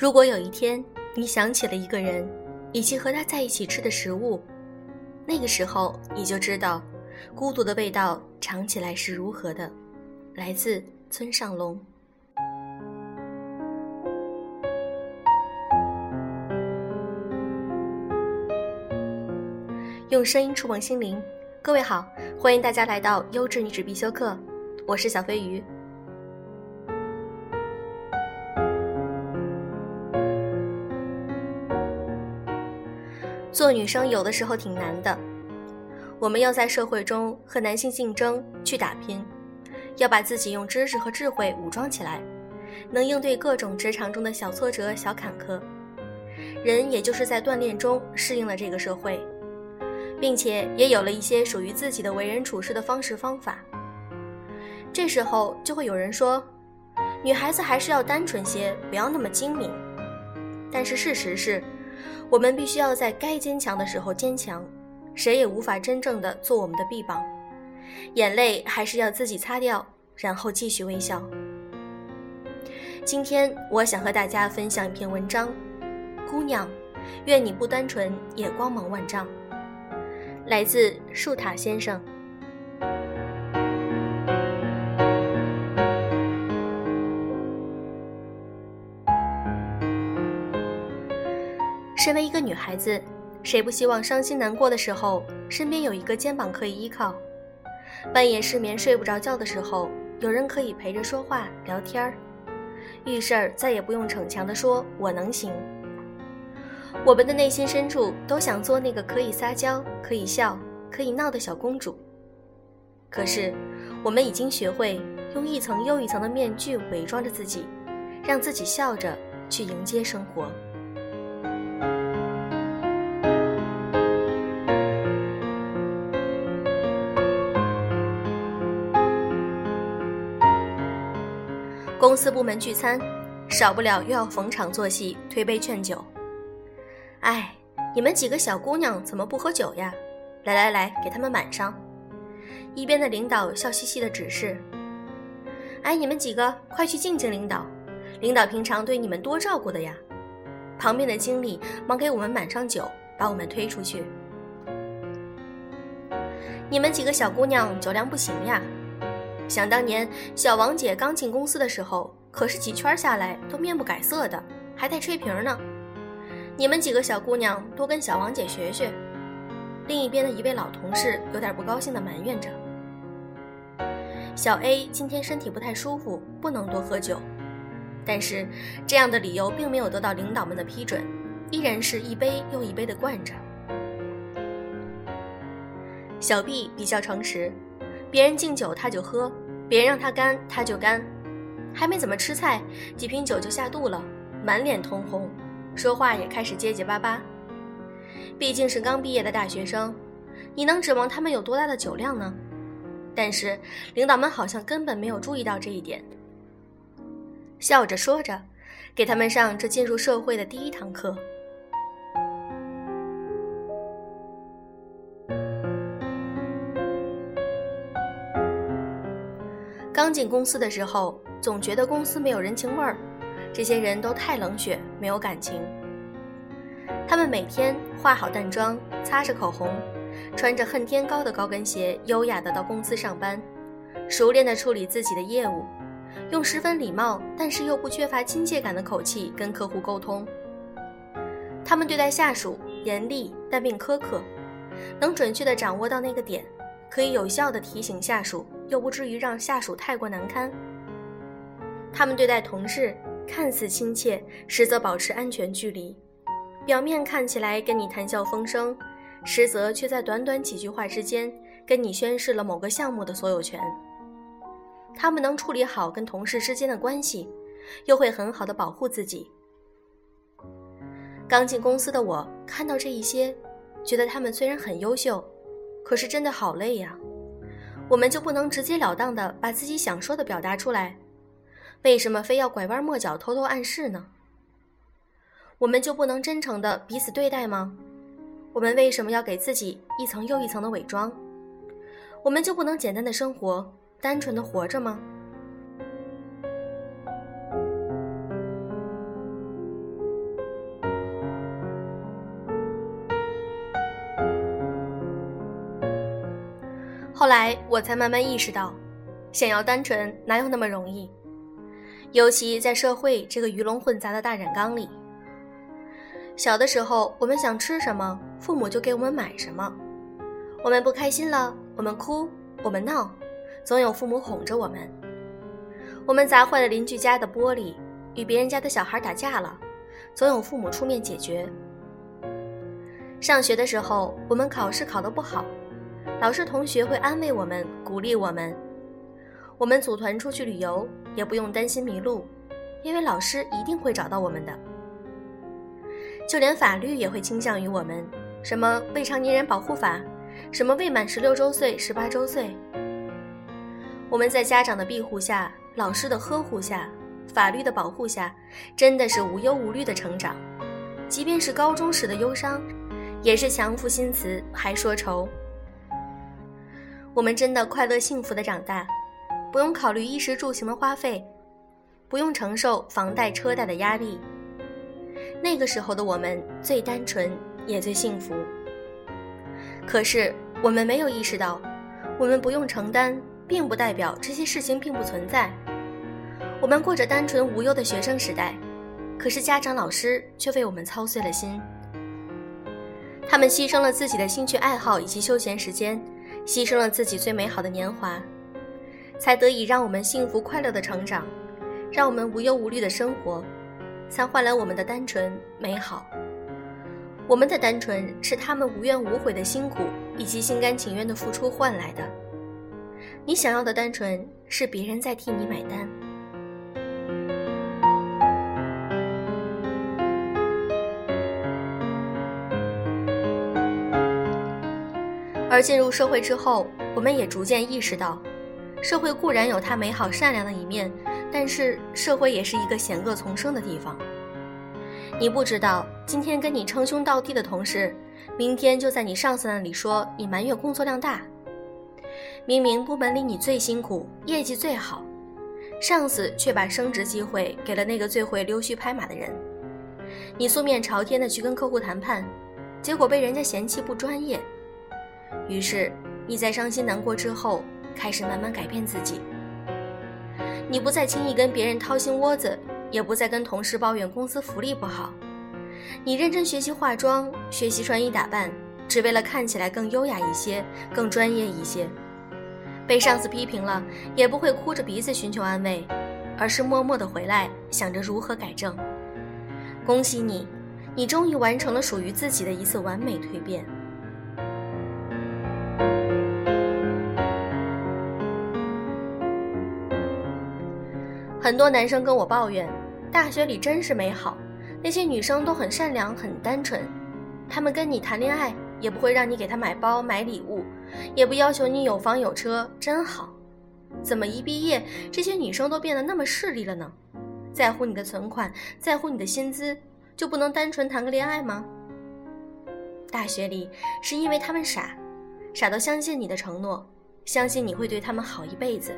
如果有一天你想起了一个人，以及和他在一起吃的食物，那个时候你就知道，孤独的味道尝起来是如何的。来自村上龙。用声音触碰心灵，各位好，欢迎大家来到优质女子必修课，我是小飞鱼。做女生有的时候挺难的，我们要在社会中和男性竞争去打拼，要把自己用知识和智慧武装起来，能应对各种职场中的小挫折、小坎坷。人也就是在锻炼中适应了这个社会。并且也有了一些属于自己的为人处事的方式方法。这时候就会有人说，女孩子还是要单纯些，不要那么精明。但是事实是，我们必须要在该坚强的时候坚强，谁也无法真正的做我们的臂膀。眼泪还是要自己擦掉，然后继续微笑。今天我想和大家分享一篇文章，姑娘，愿你不单纯也光芒万丈。来自树塔先生。身为一个女孩子，谁不希望伤心难过的时候，身边有一个肩膀可以依靠；半夜失眠睡不着觉的时候，有人可以陪着说话聊天儿；遇事儿再也不用逞强的说“我能行”。我们的内心深处都想做那个可以撒娇、可以笑、可以闹的小公主。可是，我们已经学会用一层又一层的面具伪装着自己，让自己笑着去迎接生活。公司部门聚餐，少不了又要逢场作戏、推杯劝酒。哎，你们几个小姑娘怎么不喝酒呀？来来来，给他们满上。一边的领导笑嘻嘻的指示：“哎，你们几个快去敬敬领导，领导平常对你们多照顾的呀。”旁边的经理忙给我们满上酒，把我们推出去。你们几个小姑娘酒量不行呀？想当年小王姐刚进公司的时候，可是几圈下来都面不改色的，还带吹瓶呢。你们几个小姑娘多跟小王姐学学。另一边的一位老同事有点不高兴地埋怨着：“小 A 今天身体不太舒服，不能多喝酒。”但是这样的理由并没有得到领导们的批准，依然是一杯又一杯地灌着。小 B 比较诚实，别人敬酒他就喝，别人让他干他就干，还没怎么吃菜，几瓶酒就下肚了，满脸通红。说话也开始结结巴巴，毕竟是刚毕业的大学生，你能指望他们有多大的酒量呢？但是领导们好像根本没有注意到这一点，笑着说着，给他们上这进入社会的第一堂课。刚进公司的时候，总觉得公司没有人情味儿。这些人都太冷血，没有感情。他们每天化好淡妆，擦着口红，穿着恨天高的高跟鞋，优雅的到公司上班，熟练的处理自己的业务，用十分礼貌但是又不缺乏亲切感的口气跟客户沟通。他们对待下属严厉但并苛刻，能准确的掌握到那个点，可以有效的提醒下属，又不至于让下属太过难堪。他们对待同事。看似亲切，实则保持安全距离；表面看起来跟你谈笑风生，实则却在短短几句话之间跟你宣示了某个项目的所有权。他们能处理好跟同事之间的关系，又会很好的保护自己。刚进公司的我看到这一些，觉得他们虽然很优秀，可是真的好累呀。我们就不能直截了当的把自己想说的表达出来？为什么非要拐弯抹角、偷偷暗示呢？我们就不能真诚的彼此对待吗？我们为什么要给自己一层又一层的伪装？我们就不能简单的生活、单纯的活着吗？后来我才慢慢意识到，想要单纯哪有那么容易？尤其在社会这个鱼龙混杂的大染缸里。小的时候，我们想吃什么，父母就给我们买什么；我们不开心了，我们哭，我们闹，总有父母哄着我们；我们砸坏了邻居家的玻璃，与别人家的小孩打架了，总有父母出面解决。上学的时候，我们考试考得不好，老师同学会安慰我们，鼓励我们。我们组团出去旅游，也不用担心迷路，因为老师一定会找到我们的。就连法律也会倾向于我们，什么未成年人保护法，什么未满十六周岁、十八周岁。我们在家长的庇护下，老师的呵护下，法律的保护下，真的是无忧无虑的成长。即便是高中时的忧伤。也是强赋新词还说愁。我们真的快乐幸福的长大，不用考虑衣食住行的花费，不用承受房贷车贷的压力。那个时候的我们最单纯，也最幸福。可是我们没有意识到，我们不用承担，并不代表这些事情并不存在。我们过着单纯无忧的学生时代，可是家长老师却为我们操碎了心。他们牺牲了自己的兴趣爱好以及休闲时间，牺牲了自己最美好的年华，才得以让我们幸福快乐的成长，让我们无忧无虑的生活，才换来我们的单纯美好。我们的单纯是他们无怨无悔的辛苦以及心甘情愿的付出换来的。你想要的单纯，是别人在替你买单。而进入社会之后，我们也逐渐意识到，社会固然有它美好善良的一面，但是社会也是一个险恶丛生的地方。你不知道，今天跟你称兄道弟的同事，明天就在你上司那里说你埋怨工作量大。明明部门里你最辛苦，业绩最好，上司却把升职机会给了那个最会溜须拍马的人。你素面朝天的去跟客户谈判，结果被人家嫌弃不专业。于是，你在伤心难过之后，开始慢慢改变自己。你不再轻易跟别人掏心窝子，也不再跟同事抱怨公司福利不好。你认真学习化妆，学习穿衣打扮，只为了看起来更优雅一些，更专业一些。被上司批评了，也不会哭着鼻子寻求安慰，而是默默的回来，想着如何改正。恭喜你，你终于完成了属于自己的一次完美蜕变。很多男生跟我抱怨，大学里真是美好，那些女生都很善良、很单纯，他们跟你谈恋爱也不会让你给他买包、买礼物，也不要求你有房有车，真好。怎么一毕业，这些女生都变得那么势利了呢？在乎你的存款，在乎你的薪资，就不能单纯谈个恋爱吗？大学里是因为他们傻，傻到相信你的承诺，相信你会对他们好一辈子。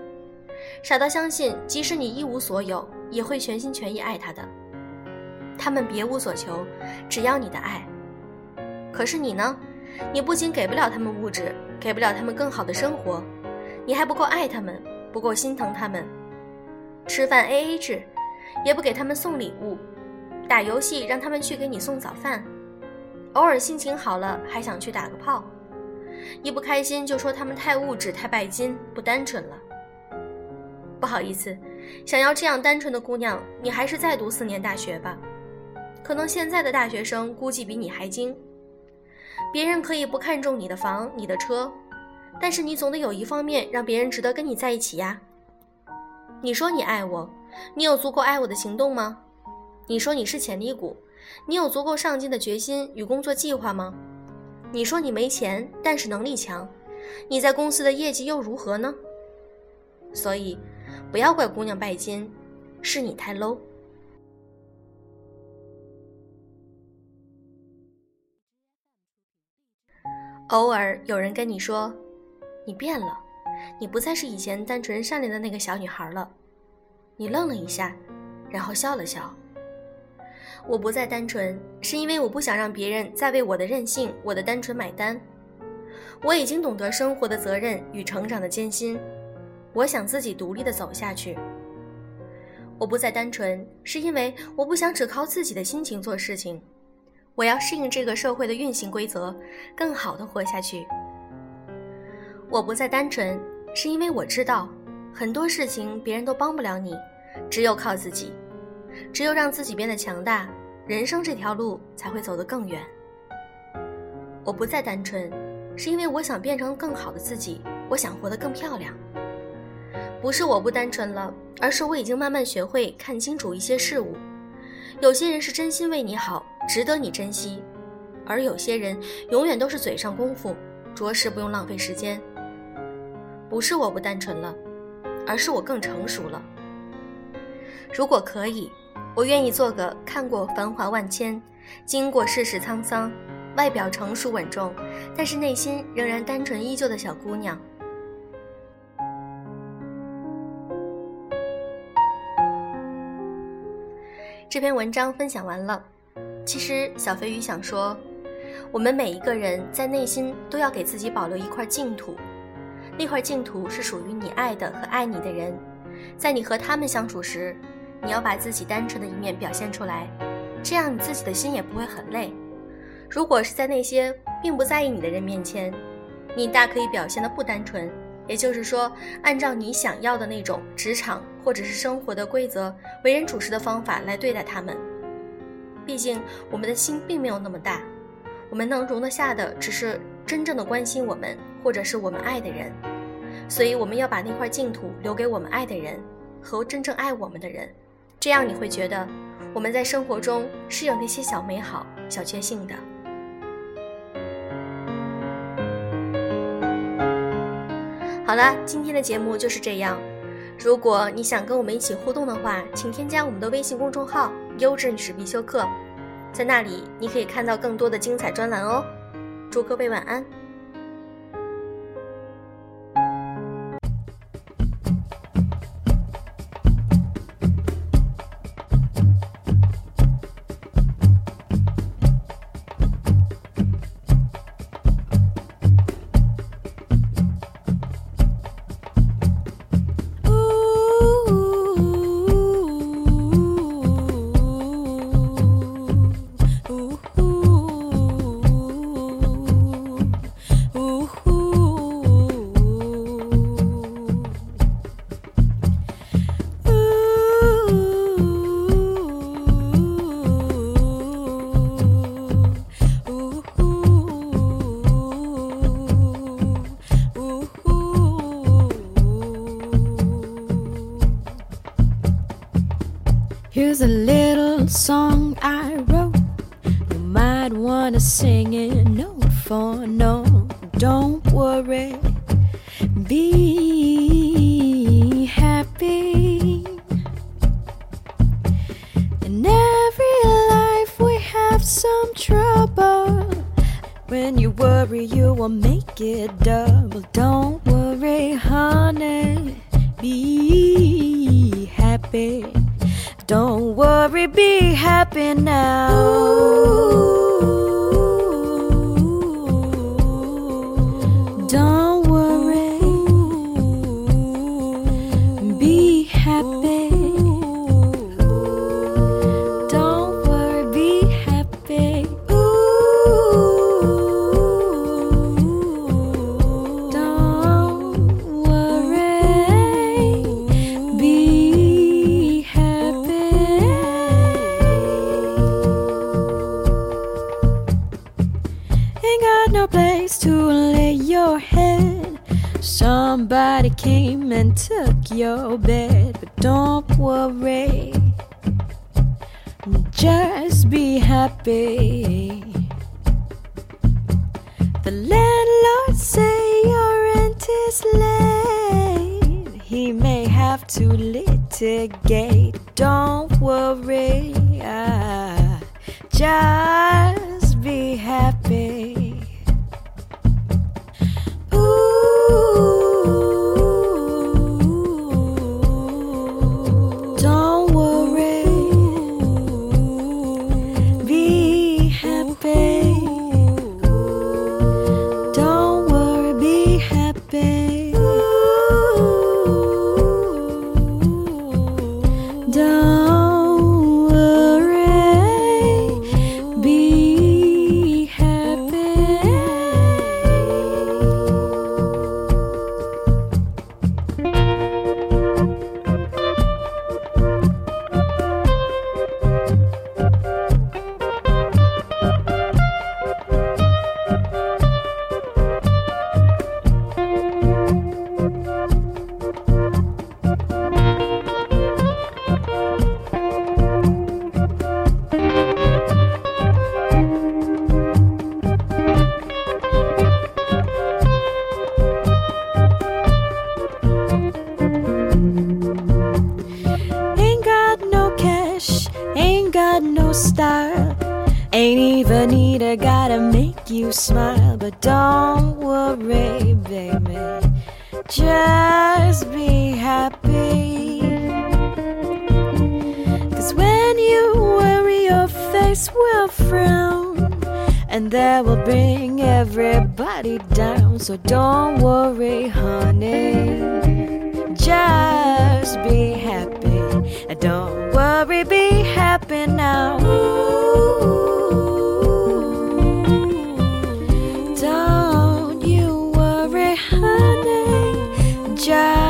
傻到相信，即使你一无所有，也会全心全意爱他的。他们别无所求，只要你的爱。可是你呢？你不仅给不了他们物质，给不了他们更好的生活，你还不够爱他们，不够心疼他们。吃饭 A A 制，也不给他们送礼物；打游戏让他们去给你送早饭；偶尔心情好了还想去打个炮；一不开心就说他们太物质、太拜金、不单纯了。不好意思，想要这样单纯的姑娘，你还是再读四年大学吧。可能现在的大学生估计比你还精。别人可以不看重你的房、你的车，但是你总得有一方面让别人值得跟你在一起呀。你说你爱我，你有足够爱我的行动吗？你说你是潜力股，你有足够上进的决心与工作计划吗？你说你没钱，但是能力强，你在公司的业绩又如何呢？所以。不要怪姑娘拜金，是你太 low。偶尔有人跟你说，你变了，你不再是以前单纯善良的那个小女孩了。你愣了一下，然后笑了笑。我不再单纯，是因为我不想让别人再为我的任性、我的单纯买单。我已经懂得生活的责任与成长的艰辛，我想自己独立的走下去。我不再单纯，是因为我不想只靠自己的心情做事情，我要适应这个社会的运行规则，更好的活下去。我不再单纯，是因为我知道很多事情别人都帮不了你，只有靠自己，只有让自己变得强大，人生这条路才会走得更远。我不再单纯。是因为我想变成更好的自己，我想活得更漂亮。不是我不单纯了，而是我已经慢慢学会看清楚一些事物。有些人是真心为你好，值得你珍惜；而有些人永远都是嘴上功夫，着实不用浪费时间。不是我不单纯了，而是我更成熟了。如果可以，我愿意做个看过繁华万千，经过世事沧桑。外表成熟稳重，但是内心仍然单纯依旧的小姑娘。这篇文章分享完了。其实小飞鱼想说，我们每一个人在内心都要给自己保留一块净土，那块净土是属于你爱的和爱你的人。在你和他们相处时，你要把自己单纯的一面表现出来，这样你自己的心也不会很累。如果是在那些并不在意你的人面前，你大可以表现的不单纯，也就是说，按照你想要的那种职场或者是生活的规则、为人处事的方法来对待他们。毕竟我们的心并没有那么大，我们能容得下的只是真正的关心我们或者是我们爱的人。所以我们要把那块净土留给我们爱的人和真正爱我们的人，这样你会觉得我们在生活中是有那些小美好、小确幸的。好了，今天的节目就是这样。如果你想跟我们一起互动的话，请添加我们的微信公众号“优质女士必修课”，在那里你可以看到更多的精彩专栏哦。祝各位晚安。Song I wrote. You might wanna sing it note for note. Don't worry, be happy. In every life, we have some trouble. When you worry, you will make it double. Don't worry, honey, be happy. Don't worry, be happy now. Don't don't worry. Just be happy. The landlord say your rent is late. He may have to litigate. Don't worry. ah, just be happy. Don't worry, baby. Just be happy. Cause when you worry, your face will frown. And that will bring everybody down. So don't worry, honey. Just be happy. And don't worry, be happy now. name, Jack.